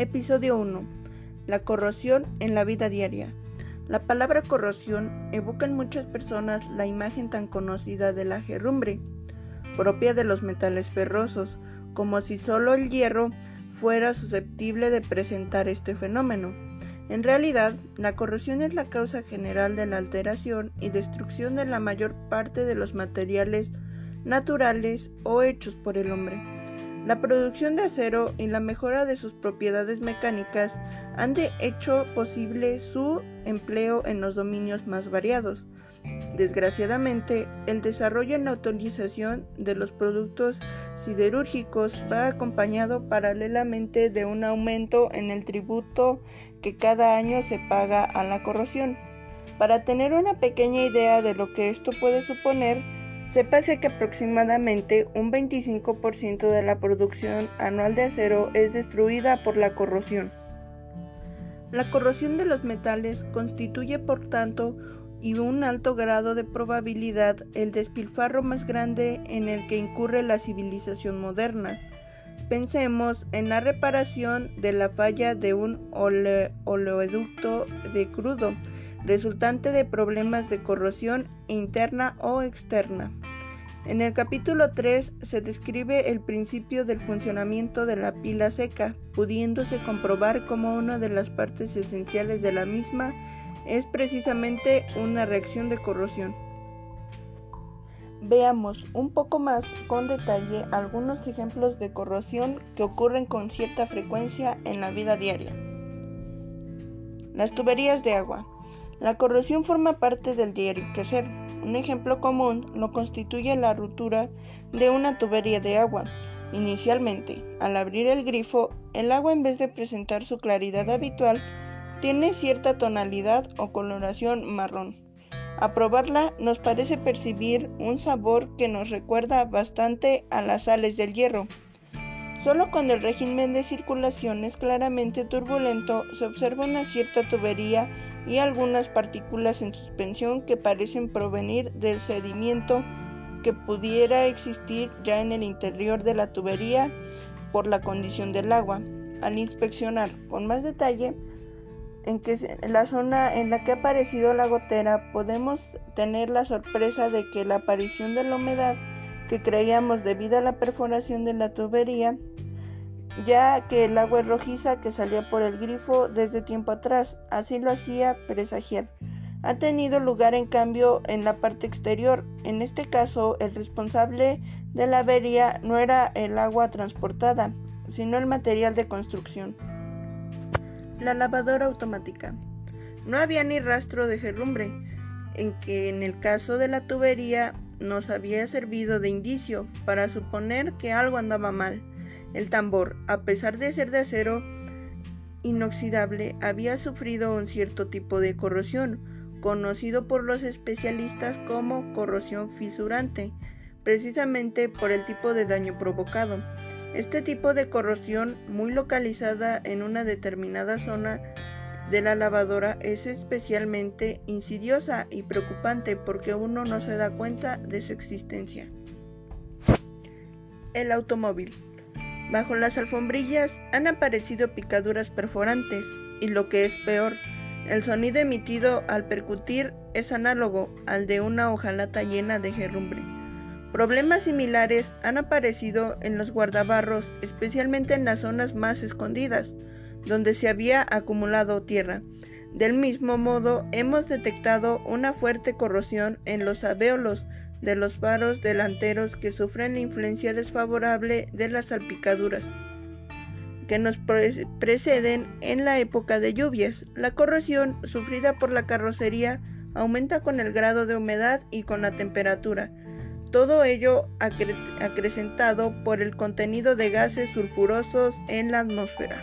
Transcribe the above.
Episodio 1. La corrosión en la vida diaria. La palabra corrosión evoca en muchas personas la imagen tan conocida de la herrumbre, propia de los metales ferrosos, como si solo el hierro fuera susceptible de presentar este fenómeno. En realidad, la corrosión es la causa general de la alteración y destrucción de la mayor parte de los materiales naturales o hechos por el hombre. La producción de acero y la mejora de sus propiedades mecánicas han de hecho posible su empleo en los dominios más variados. Desgraciadamente, el desarrollo en la utilización de los productos siderúrgicos va acompañado paralelamente de un aumento en el tributo que cada año se paga a la corrosión. Para tener una pequeña idea de lo que esto puede suponer, Sépase que aproximadamente un 25% de la producción anual de acero es destruida por la corrosión. La corrosión de los metales constituye, por tanto, y un alto grado de probabilidad el despilfarro más grande en el que incurre la civilización moderna. Pensemos en la reparación de la falla de un oleoducto de crudo, resultante de problemas de corrosión interna o externa. En el capítulo 3 se describe el principio del funcionamiento de la pila seca, pudiéndose comprobar cómo una de las partes esenciales de la misma es precisamente una reacción de corrosión. Veamos un poco más con detalle algunos ejemplos de corrosión que ocurren con cierta frecuencia en la vida diaria. Las tuberías de agua. La corrosión forma parte del quehacer. Un ejemplo común lo constituye la ruptura de una tubería de agua. Inicialmente, al abrir el grifo, el agua en vez de presentar su claridad habitual, tiene cierta tonalidad o coloración marrón. A probarla nos parece percibir un sabor que nos recuerda bastante a las sales del hierro. Solo cuando el régimen de circulación es claramente turbulento se observa una cierta tubería y algunas partículas en suspensión que parecen provenir del sedimento que pudiera existir ya en el interior de la tubería por la condición del agua. Al inspeccionar con más detalle en que la zona en la que ha aparecido la gotera podemos tener la sorpresa de que la aparición de la humedad que creíamos debido a la perforación de la tubería ya que el agua es rojiza que salía por el grifo desde tiempo atrás, así lo hacía presagiar. Ha tenido lugar en cambio en la parte exterior. En este caso, el responsable de la avería no era el agua transportada, sino el material de construcción. La lavadora automática. No había ni rastro de gerrumbre, en que en el caso de la tubería nos había servido de indicio para suponer que algo andaba mal. El tambor, a pesar de ser de acero inoxidable, había sufrido un cierto tipo de corrosión, conocido por los especialistas como corrosión fisurante, precisamente por el tipo de daño provocado. Este tipo de corrosión, muy localizada en una determinada zona de la lavadora, es especialmente insidiosa y preocupante porque uno no se da cuenta de su existencia. El automóvil. Bajo las alfombrillas han aparecido picaduras perforantes y lo que es peor, el sonido emitido al percutir es análogo al de una hojalata llena de gerrumbre. Problemas similares han aparecido en los guardabarros, especialmente en las zonas más escondidas, donde se había acumulado tierra. Del mismo modo, hemos detectado una fuerte corrosión en los alvéolos de los faros delanteros que sufren la influencia desfavorable de las salpicaduras que nos preceden en la época de lluvias. La corrosión sufrida por la carrocería aumenta con el grado de humedad y con la temperatura. Todo ello acrecentado por el contenido de gases sulfurosos en la atmósfera.